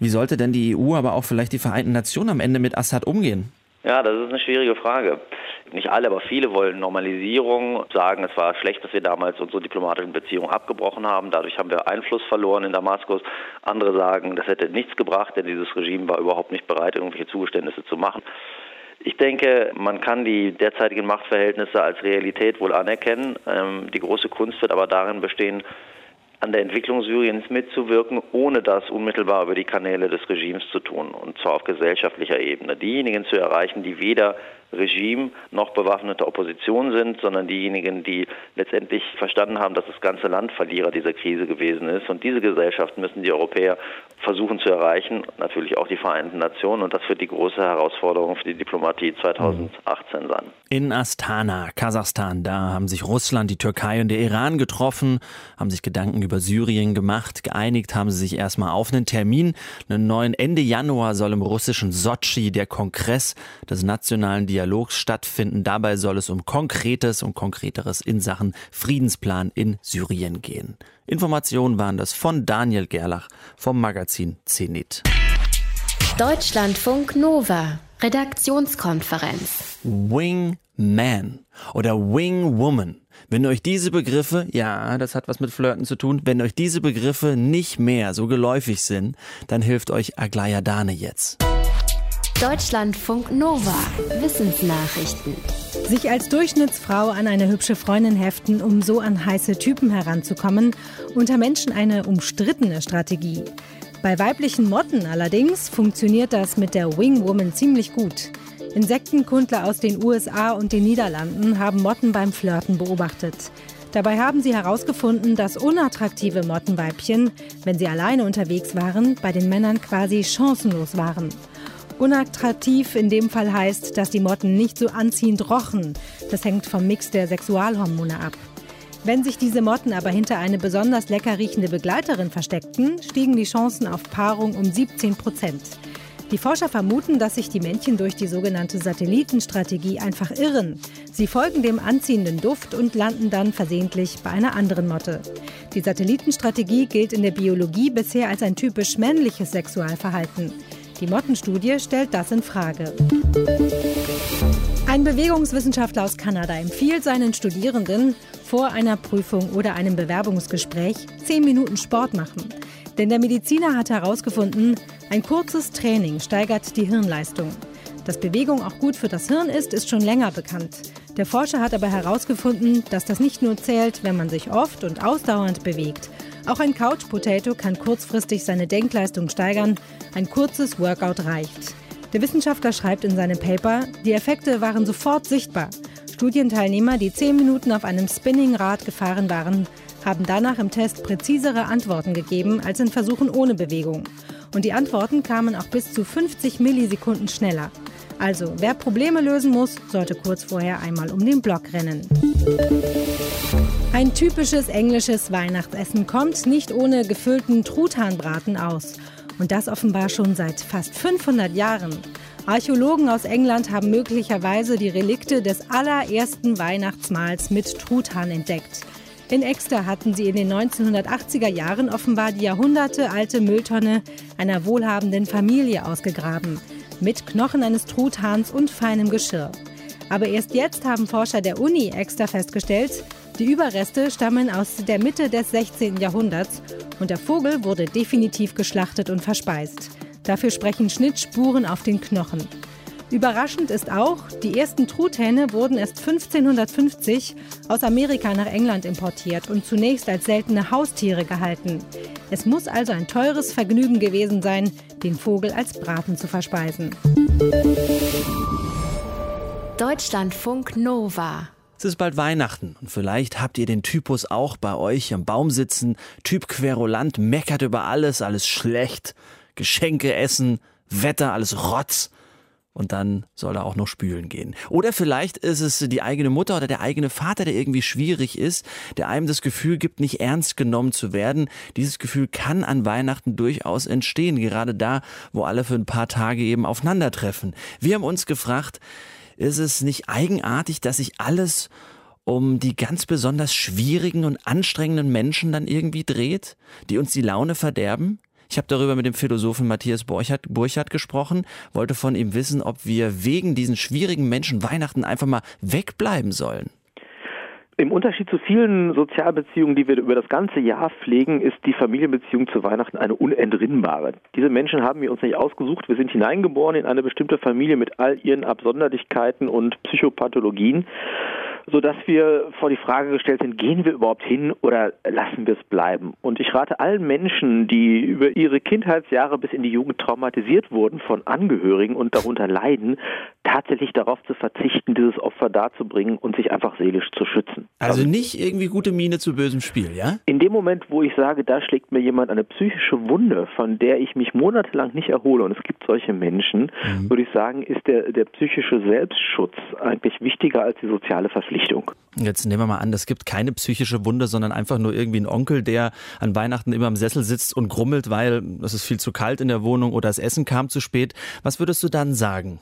Wie sollte denn die EU, aber auch vielleicht die Vereinten Nationen am Ende mit Assad umgehen? Ja, das ist eine schwierige Frage. Nicht alle, aber viele wollen Normalisierung, sagen, es war schlecht, dass wir damals unsere diplomatischen Beziehungen abgebrochen haben. Dadurch haben wir Einfluss verloren in Damaskus. Andere sagen, das hätte nichts gebracht, denn dieses Regime war überhaupt nicht bereit, irgendwelche Zugeständnisse zu machen. Ich denke, man kann die derzeitigen Machtverhältnisse als Realität wohl anerkennen. Ähm, die große Kunst wird aber darin bestehen, an der Entwicklung Syriens mitzuwirken, ohne das unmittelbar über die Kanäle des Regimes zu tun, und zwar auf gesellschaftlicher Ebene. Diejenigen zu erreichen, die weder Regime noch bewaffnete Opposition sind, sondern diejenigen, die letztendlich verstanden haben, dass das ganze Land Verlierer dieser Krise gewesen ist. Und diese Gesellschaft müssen die Europäer versuchen zu erreichen, natürlich auch die Vereinten Nationen. Und das wird die große Herausforderung für die Diplomatie 2018 sein. In Astana, Kasachstan, da haben sich Russland, die Türkei und der Iran getroffen, haben sich Gedanken über Syrien gemacht. Geeinigt haben sie sich erstmal auf einen Termin. Einen neuen Ende Januar soll im russischen Sochi der Kongress des nationalen Dialogs stattfinden. Dabei soll es um Konkretes und Konkreteres in Sachen Friedensplan in Syrien gehen. Informationen waren das von Daniel Gerlach vom Magazin Zenit. Deutschlandfunk Nova Redaktionskonferenz. Wingman oder Wingwoman. Wenn euch diese Begriffe, ja, das hat was mit Flirten zu tun, wenn euch diese Begriffe nicht mehr so geläufig sind, dann hilft euch Aglaya Dane jetzt. Deutschlandfunk Nova. Wissensnachrichten. Sich als Durchschnittsfrau an eine hübsche Freundin heften, um so an heiße Typen heranzukommen, unter Menschen eine umstrittene Strategie. Bei weiblichen Motten allerdings funktioniert das mit der Wingwoman ziemlich gut. Insektenkundler aus den USA und den Niederlanden haben Motten beim Flirten beobachtet. Dabei haben sie herausgefunden, dass unattraktive Mottenweibchen, wenn sie alleine unterwegs waren, bei den Männern quasi chancenlos waren. Unattraktiv in dem Fall heißt, dass die Motten nicht so anziehend rochen. Das hängt vom Mix der Sexualhormone ab. Wenn sich diese Motten aber hinter eine besonders lecker riechende Begleiterin versteckten, stiegen die Chancen auf Paarung um 17 Prozent. Die Forscher vermuten, dass sich die Männchen durch die sogenannte Satellitenstrategie einfach irren. Sie folgen dem anziehenden Duft und landen dann versehentlich bei einer anderen Motte. Die Satellitenstrategie gilt in der Biologie bisher als ein typisch männliches Sexualverhalten. Die Mottenstudie stellt das in Frage. Ein Bewegungswissenschaftler aus Kanada empfiehlt seinen Studierenden, vor einer Prüfung oder einem Bewerbungsgespräch zehn Minuten Sport machen. Denn der Mediziner hat herausgefunden, ein kurzes Training steigert die Hirnleistung. Dass Bewegung auch gut für das Hirn ist, ist schon länger bekannt. Der Forscher hat aber herausgefunden, dass das nicht nur zählt, wenn man sich oft und ausdauernd bewegt, auch ein Couch Potato kann kurzfristig seine Denkleistung steigern. Ein kurzes Workout reicht. Der Wissenschaftler schreibt in seinem Paper, die Effekte waren sofort sichtbar. Studienteilnehmer, die zehn Minuten auf einem Spinningrad gefahren waren, haben danach im Test präzisere Antworten gegeben als in Versuchen ohne Bewegung. Und die Antworten kamen auch bis zu 50 Millisekunden schneller. Also, wer Probleme lösen muss, sollte kurz vorher einmal um den Block rennen. Ein typisches englisches Weihnachtsessen kommt nicht ohne gefüllten Truthahnbraten aus. Und das offenbar schon seit fast 500 Jahren. Archäologen aus England haben möglicherweise die Relikte des allerersten Weihnachtsmahls mit Truthahn entdeckt. In Exeter hatten sie in den 1980er Jahren offenbar die jahrhundertealte Mülltonne einer wohlhabenden Familie ausgegraben. Mit Knochen eines Truthahns und feinem Geschirr. Aber erst jetzt haben Forscher der Uni Exeter festgestellt, die Überreste stammen aus der Mitte des 16. Jahrhunderts und der Vogel wurde definitiv geschlachtet und verspeist. Dafür sprechen Schnittspuren auf den Knochen. Überraschend ist auch, die ersten Truthähne wurden erst 1550 aus Amerika nach England importiert und zunächst als seltene Haustiere gehalten. Es muss also ein teures Vergnügen gewesen sein, den Vogel als Braten zu verspeisen. Deutschlandfunk Nova es ist bald Weihnachten und vielleicht habt ihr den Typus auch bei euch am Baum sitzen. Typ Querulant meckert über alles, alles schlecht. Geschenke essen, Wetter, alles Rotz. Und dann soll er auch noch spülen gehen. Oder vielleicht ist es die eigene Mutter oder der eigene Vater, der irgendwie schwierig ist, der einem das Gefühl gibt, nicht ernst genommen zu werden. Dieses Gefühl kann an Weihnachten durchaus entstehen, gerade da, wo alle für ein paar Tage eben aufeinandertreffen. Wir haben uns gefragt, ist es nicht eigenartig, dass sich alles um die ganz besonders schwierigen und anstrengenden Menschen dann irgendwie dreht, die uns die Laune verderben? Ich habe darüber mit dem Philosophen Matthias Burchardt, Burchardt gesprochen, wollte von ihm wissen, ob wir wegen diesen schwierigen Menschen Weihnachten einfach mal wegbleiben sollen. Im Unterschied zu vielen Sozialbeziehungen, die wir über das ganze Jahr pflegen, ist die Familienbeziehung zu Weihnachten eine unentrinnbare. Diese Menschen haben wir uns nicht ausgesucht. Wir sind hineingeboren in eine bestimmte Familie mit all ihren Absonderlichkeiten und Psychopathologien sodass wir vor die Frage gestellt sind, gehen wir überhaupt hin oder lassen wir es bleiben? Und ich rate allen Menschen, die über ihre Kindheitsjahre bis in die Jugend traumatisiert wurden von Angehörigen und darunter leiden, tatsächlich darauf zu verzichten, dieses Opfer darzubringen und sich einfach seelisch zu schützen. Also nicht irgendwie gute Miene zu bösem Spiel, ja? In dem Moment, wo ich sage, da schlägt mir jemand eine psychische Wunde, von der ich mich monatelang nicht erhole, und es gibt solche Menschen, mhm. würde ich sagen, ist der, der psychische Selbstschutz eigentlich wichtiger als die soziale Verpflichtung. Jetzt nehmen wir mal an, es gibt keine psychische Wunde, sondern einfach nur irgendwie ein Onkel, der an Weihnachten immer im Sessel sitzt und grummelt, weil es ist viel zu kalt in der Wohnung oder das Essen kam zu spät. Was würdest du dann sagen?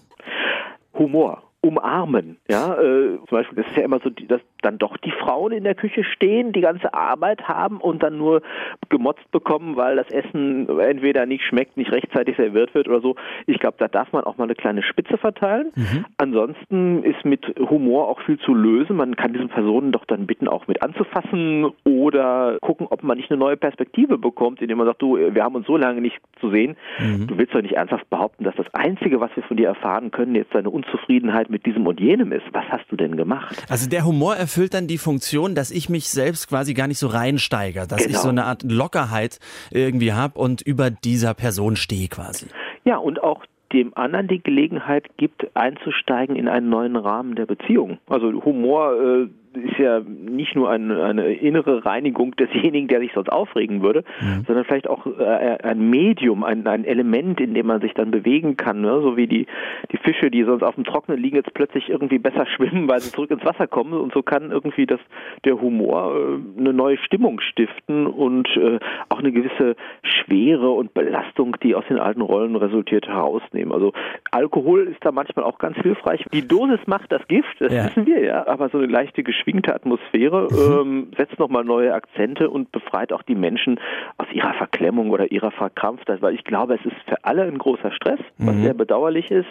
Humor umarmen. Ja, äh, zum Beispiel, das ist ja immer so, dass dann doch die Frauen in der Küche stehen, die ganze Arbeit haben und dann nur gemotzt bekommen, weil das Essen entweder nicht schmeckt, nicht rechtzeitig serviert wird oder so. Ich glaube, da darf man auch mal eine kleine Spitze verteilen. Mhm. Ansonsten ist mit Humor auch viel zu lösen. Man kann diesen Personen doch dann bitten, auch mit anzufassen oder gucken, ob man nicht eine neue Perspektive bekommt, indem man sagt, du, wir haben uns so lange nicht zu sehen. Mhm. Du willst doch nicht ernsthaft behaupten, dass das Einzige, was wir von dir erfahren können, jetzt deine Unzufriedenheit mit diesem und jenem ist. Was hast du denn gemacht? Also der Humor erfüllt dann die Funktion, dass ich mich selbst quasi gar nicht so reinsteige, dass genau. ich so eine Art Lockerheit irgendwie habe und über dieser Person stehe quasi. Ja, und auch dem anderen die Gelegenheit gibt, einzusteigen in einen neuen Rahmen der Beziehung. Also Humor äh, ist ja nicht nur ein, eine innere Reinigung desjenigen, der sich sonst aufregen würde, mhm. sondern vielleicht auch äh, ein Medium, ein, ein Element, in dem man sich dann bewegen kann, ne? so wie die, die Fische, die sonst auf dem Trockenen liegen, jetzt plötzlich irgendwie besser schwimmen, weil sie zurück ins Wasser kommen und so kann irgendwie das, der Humor äh, eine neue Stimmung stiften und äh, auch eine gewisse Schwere und Belastung, die aus den alten Rollen resultiert, herausnehmen. Also Alkohol ist da manchmal auch ganz hilfreich. Die Dosis macht das Gift, das ja. wissen wir ja, aber so eine leichte Geschwindigkeit beschwingte Atmosphäre, mhm. ähm, setzt nochmal neue Akzente und befreit auch die Menschen aus ihrer Verklemmung oder ihrer Verkrampftheit, weil ich glaube, es ist für alle ein großer Stress, was mhm. sehr bedauerlich ist.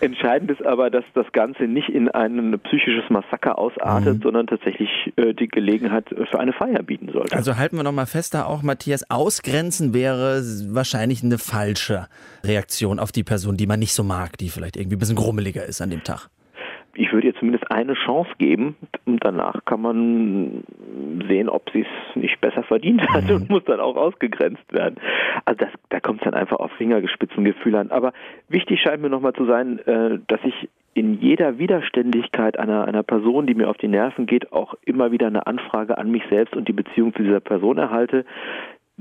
Entscheidend ist aber, dass das Ganze nicht in ein psychisches Massaker ausartet, mhm. sondern tatsächlich äh, die Gelegenheit für eine Feier bieten sollte. Also halten wir nochmal fest, da auch Matthias, ausgrenzen wäre wahrscheinlich eine falsche Reaktion auf die Person, die man nicht so mag, die vielleicht irgendwie ein bisschen grummeliger ist an dem Tag ich würde ihr zumindest eine Chance geben und danach kann man sehen, ob sie es nicht besser verdient hat und muss dann auch ausgegrenzt werden. Also das, da kommt es dann einfach auf Fingergespitzengefühl an. Aber wichtig scheint mir nochmal zu sein, äh, dass ich in jeder Widerständigkeit einer, einer Person, die mir auf die Nerven geht, auch immer wieder eine Anfrage an mich selbst und die Beziehung zu dieser Person erhalte,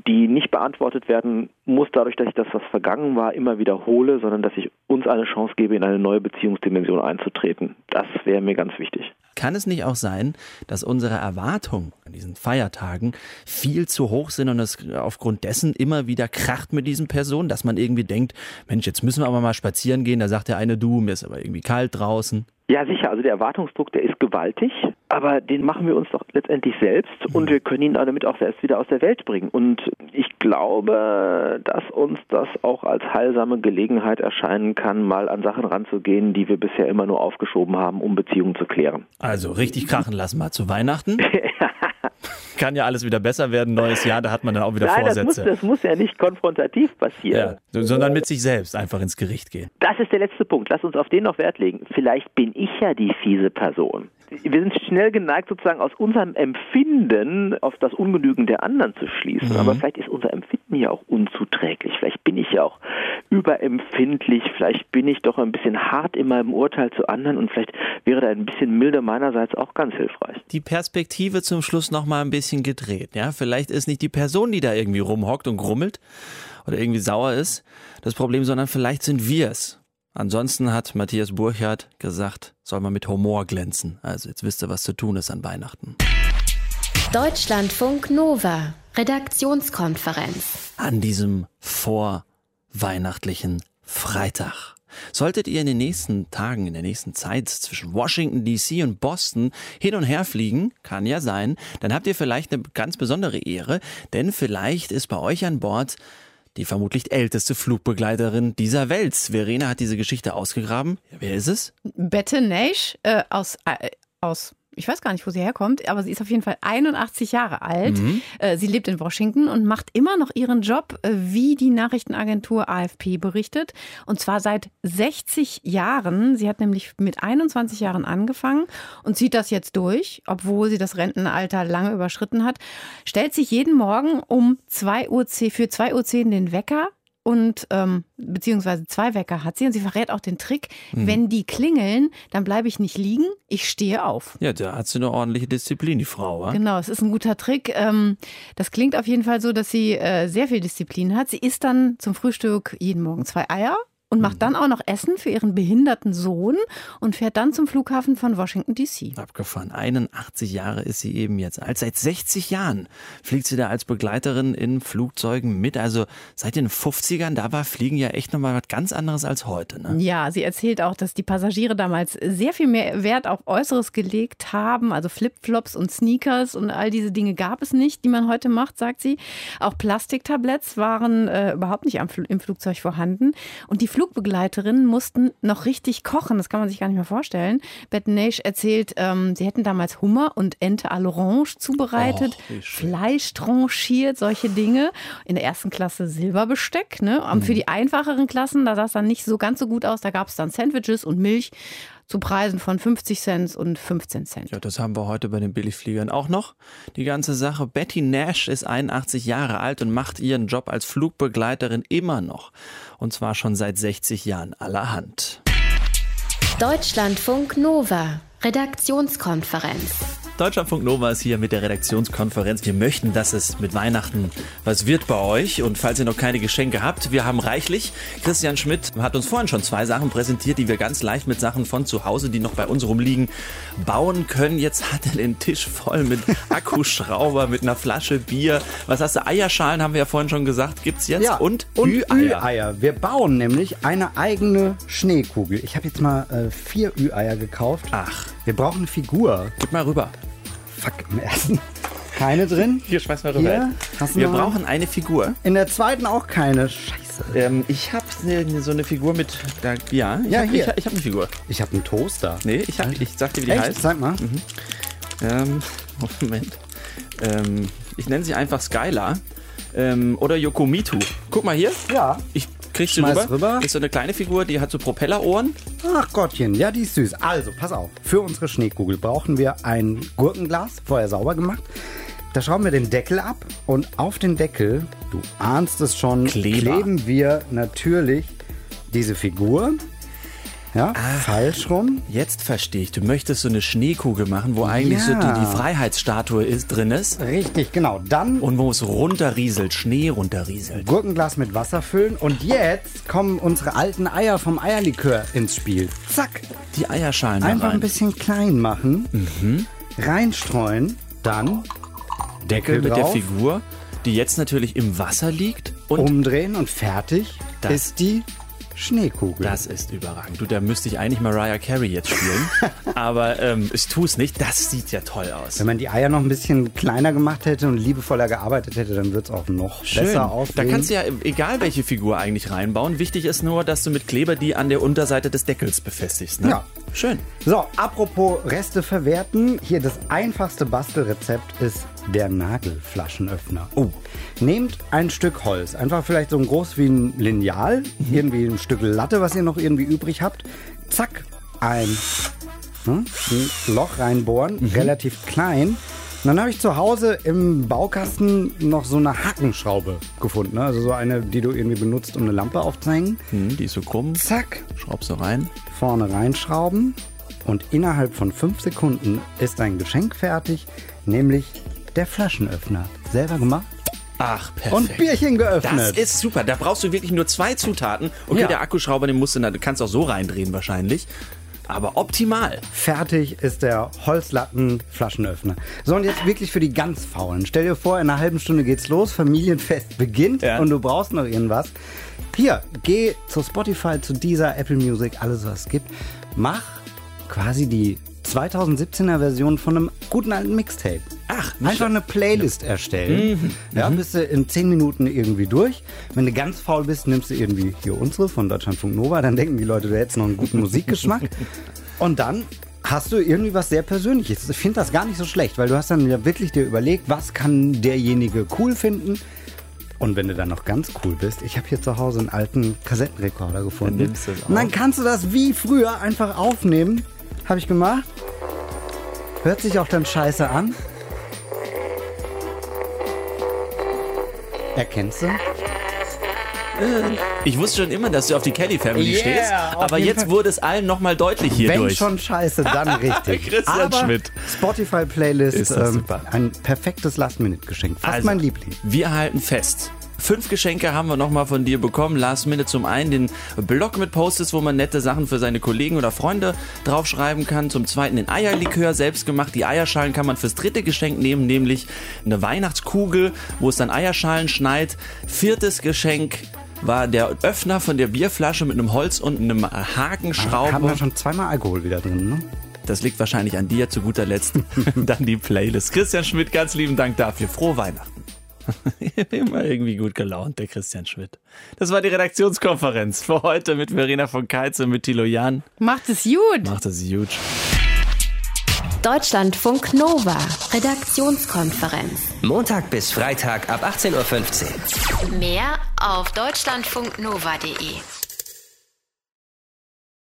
die nicht beantwortet werden muss, dadurch, dass ich das, was vergangen war, immer wiederhole, sondern dass ich uns eine Chance gebe, in eine neue Beziehungsdimension einzutreten. Das wäre mir ganz wichtig. Kann es nicht auch sein, dass unsere Erwartungen an diesen Feiertagen viel zu hoch sind und es aufgrund dessen immer wieder kracht mit diesen Personen, dass man irgendwie denkt, Mensch, jetzt müssen wir aber mal spazieren gehen, da sagt der eine, du, mir ist aber irgendwie kalt draußen. Ja, sicher. Also der Erwartungsdruck, der ist gewaltig, aber den machen wir uns doch letztendlich selbst und wir können ihn damit auch selbst wieder aus der Welt bringen. Und ich glaube, dass uns das auch als heilsame Gelegenheit erscheinen kann, mal an Sachen ranzugehen, die wir bisher immer nur aufgeschoben haben, um Beziehungen zu klären. Also richtig krachen lassen mal zu Weihnachten. Kann ja alles wieder besser werden, neues Jahr, da hat man dann auch wieder Nein, Vorsätze. Das muss, das muss ja nicht konfrontativ passieren. Ja, sondern mit sich selbst einfach ins Gericht gehen. Das ist der letzte Punkt. Lass uns auf den noch Wert legen. Vielleicht bin ich ja die fiese Person wir sind schnell geneigt, sozusagen aus unserem Empfinden auf das Ungenügen der anderen zu schließen. Mhm. Aber vielleicht ist unser Empfinden ja auch unzuträglich. Vielleicht bin ich ja auch überempfindlich. Vielleicht bin ich doch ein bisschen hart in meinem Urteil zu anderen und vielleicht wäre da ein bisschen Milde meinerseits auch ganz hilfreich. Die Perspektive zum Schluss noch mal ein bisschen gedreht. Ja, vielleicht ist nicht die Person, die da irgendwie rumhockt und grummelt oder irgendwie sauer ist, das Problem, sondern vielleicht sind wir es. Ansonsten hat Matthias Burchardt gesagt, soll man mit Humor glänzen. Also jetzt wisst ihr, was zu tun ist an Weihnachten. Deutschlandfunk Nova, Redaktionskonferenz. An diesem vorweihnachtlichen Freitag. Solltet ihr in den nächsten Tagen, in der nächsten Zeit zwischen Washington DC und Boston hin und her fliegen, kann ja sein, dann habt ihr vielleicht eine ganz besondere Ehre, denn vielleicht ist bei euch an Bord die vermutlich älteste Flugbegleiterin dieser Welt. Verena hat diese Geschichte ausgegraben. Ja, wer ist es? Bette Naish äh, aus, äh, aus ich weiß gar nicht, wo sie herkommt, aber sie ist auf jeden Fall 81 Jahre alt. Mhm. Äh, sie lebt in Washington und macht immer noch ihren Job, äh, wie die Nachrichtenagentur AFP berichtet. Und zwar seit 60 Jahren. Sie hat nämlich mit 21 Jahren angefangen und zieht das jetzt durch, obwohl sie das Rentenalter lange überschritten hat. Stellt sich jeden Morgen um 2 Uhr, für 2.10 Uhr den Wecker und ähm, beziehungsweise zwei Wecker hat sie und sie verrät auch den Trick, mhm. wenn die klingeln, dann bleibe ich nicht liegen, ich stehe auf. Ja, da hat sie eine ordentliche Disziplin, die Frau. Wa? Genau, es ist ein guter Trick. Ähm, das klingt auf jeden Fall so, dass sie äh, sehr viel Disziplin hat. Sie isst dann zum Frühstück jeden Morgen zwei Eier und macht dann auch noch Essen für ihren behinderten Sohn und fährt dann zum Flughafen von Washington DC. Abgefahren. 81 Jahre ist sie eben jetzt alt. Seit 60 Jahren fliegt sie da als Begleiterin in Flugzeugen mit. Also seit den 50ern, da war Fliegen ja echt nochmal was ganz anderes als heute. Ne? Ja, sie erzählt auch, dass die Passagiere damals sehr viel mehr Wert auf Äußeres gelegt haben. Also Flipflops und Sneakers und all diese Dinge gab es nicht, die man heute macht, sagt sie. Auch Plastiktabletts waren äh, überhaupt nicht am, im Flugzeug vorhanden. Und die Flugbegleiterinnen mussten noch richtig kochen. Das kann man sich gar nicht mehr vorstellen. Bette Nash erzählt, ähm, sie hätten damals Hummer und Ente à l'orange zubereitet, Oh, Fleisch tranchiert, solche Dinge. In der ersten Klasse Silberbesteck. Ne? Und Für die einfacheren Klassen, da sah es dann nicht so ganz so gut aus. Da gab es dann Sandwiches und Milch zu Preisen von 50 Cent und 15 Cent. Ja, das haben wir heute bei den Billigfliegern auch noch. Die ganze Sache. Betty Nash ist 81 Jahre alt und macht ihren Job als Flugbegleiterin immer noch. Und zwar schon seit 60 Jahren allerhand. Deutschlandfunk Nova. Redaktionskonferenz. Deutschlandfunk Nova ist hier mit der Redaktionskonferenz. Wir möchten, dass es mit Weihnachten was wird bei euch. Und falls ihr noch keine Geschenke habt, wir haben reichlich. Christian Schmidt hat uns vorhin schon zwei Sachen präsentiert, die wir ganz leicht mit Sachen von zu Hause, die noch bei uns rumliegen, bauen können. Jetzt hat er den Tisch voll mit Akkuschrauber, mit einer Flasche Bier. Was hast du? Eierschalen haben wir ja vorhin schon gesagt. Gibt's jetzt? Ja, und, und Ü-Eier. Ü-Eier. Wir bauen nämlich eine eigene Schneekugel. Ich habe jetzt mal äh, vier Ü-Eier gekauft. Ach, Wir brauchen eine Figur. gib mal rüber. Fuck, im ersten keine drin. Hier, schmeiß mal Hier, rüber. du Wir brauchen eine Figur. In der zweiten auch keine. Scheiße. Ähm, ich habe so eine Figur mit. Da, ja, ich Ja, habe hier. ich, ich hab eine Figur. Ich habe einen Toaster. Nee, ich, hab, ich sag dir, wie die Echt? heißt. Sag mal. Ähm, Moment. Ähm, ich nenne sie einfach Skylar. Ähm, oder Yokomitu. Guck mal hier. Ja. Ich krieg sie Schmeiß rüber. rüber. Ist so eine kleine Figur, die hat so Propellerohren. Ach Gottchen, ja, die ist süß. Also, pass auf. Für unsere Schneekugel brauchen wir ein Gurkenglas, vorher sauber gemacht. Da schrauben wir den Deckel ab und auf den Deckel, du ahnst es schon, Kleber. kleben wir natürlich diese Figur. Ja, falsch rum. Jetzt verstehe ich. Du möchtest so eine Schneekugel machen, wo eigentlich so die, Ja. die Freiheitsstatue ist, drin ist. Richtig, genau. Dann Und wo es runterrieselt, Schnee runterrieselt. Gurkenglas mit Wasser füllen und jetzt kommen unsere alten Eier vom Eierlikör ins Spiel. Zack. Die Eierschalen Einfach rein. ein bisschen klein machen, reinstreuen, dann Deckel mit der Figur, die jetzt natürlich im Wasser liegt. Und umdrehen und fertig Das- ist die Schneekugel. Das ist überragend. Du, da müsste ich eigentlich Mariah Carey jetzt spielen. Aber ähm, ich tue es nicht. Das sieht ja toll aus. Wenn man die Eier noch ein bisschen kleiner gemacht hätte und liebevoller gearbeitet hätte, dann wird es auch noch Schön. besser aussehen. Da kannst du ja egal welche Figur eigentlich reinbauen. Wichtig ist nur, dass du mit Kleber die an der Unterseite des Deckels befestigst. Ne? Ja. Schön. So, apropos Reste verwerten. Hier das einfachste Bastelrezept ist der Nagelflaschenöffner. Oh. Nehmt ein Stück Holz, einfach vielleicht so groß wie ein Lineal, Mhm. irgendwie ein Stück Latte, was ihr noch irgendwie übrig habt. Zack, ein, hm, ein Loch reinbohren, Mhm. relativ klein. Und dann habe ich zu Hause im Baukasten noch so eine Hackenschraube gefunden. Ne? Also so eine, die du irgendwie benutzt, um eine Lampe aufzuhängen. Hm, die ist so krumm. Zack, Schraubst du rein. vorne reinschrauben und innerhalb von fünf Sekunden ist dein Geschenk fertig, nämlich der Flaschenöffner. Selber gemacht Ach, perfekt. und Bierchen geöffnet. Das ist super. Da brauchst du wirklich nur zwei Zutaten. Okay, Ja. der Akkuschrauber, den musst du, du kannst auch so reindrehen wahrscheinlich. Aber optimal. Fertig ist der Holzlatten-Flaschenöffner. So, und jetzt wirklich für die ganz Faulen. Stell dir vor, in einer halben Stunde geht's los, Familienfest beginnt Ja. und du brauchst noch irgendwas. Hier, geh zu Spotify, zu dieser Apple Music, alles was es gibt. Mach quasi die 2017er Version von einem guten alten Mixtape. Ach, Einfach eine Playlist erstellen. Ja, bist du in 10 Minuten irgendwie durch. Wenn du ganz faul bist, nimmst du irgendwie hier unsere von Deutschlandfunk Nova. Dann denken die Leute, du hättest noch einen guten Musikgeschmack. Und dann hast du irgendwie was sehr Persönliches. Ich finde das gar nicht so schlecht, weil du hast dann ja wirklich dir überlegt, was kann derjenige cool finden. Und wenn du dann noch ganz cool bist, ich habe hier zu Hause einen alten Kassettenrekorder gefunden. Dann nimmst du es Und dann auf. kannst du das wie früher einfach aufnehmen. Habe ich gemacht. Hört sich auch dann scheiße an. Erkennst du? Ich wusste schon immer, dass du auf die Kelly Family Yeah, stehst. Aber jetzt Fall. wurde es allen nochmal deutlich hier Wenn durch. schon scheiße, dann richtig. Christian Aber Schmidt. Spotify-Playlist, Ist das ähm, super. ein perfektes Last-Minute-Geschenk. Fast Also, mein Liebling. Wir halten fest. Fünf Geschenke haben wir nochmal von dir bekommen. Last Minute zum einen den Blog mit Posts, wo man nette Sachen für seine Kollegen oder Freunde draufschreiben kann. Zum zweiten den Eierlikör, selbst gemacht. Die Eierschalen kann man fürs dritte Geschenk nehmen, nämlich eine Weihnachtskugel, wo es dann Eierschalen schneit. Viertes Geschenk war der Öffner von der Bierflasche mit einem Holz und einem Hakenschrauber. Da haben wir schon zweimal Alkohol wieder drin, ne? Das liegt wahrscheinlich an dir zu guter Letzt. Dann die Playlist. Christian Schmidt, ganz lieben Dank dafür. Frohe Weihnachten. Immer irgendwie gut gelaunt, der Christian Schmidt. Das war die Redaktionskonferenz für heute mit Verena von Keitz und mit Thilo Jan. Macht es gut. Macht es gut. Deutschlandfunk Nova, Redaktionskonferenz. Montag bis Freitag ab 18.15 Uhr. Mehr auf deutschlandfunknova.de.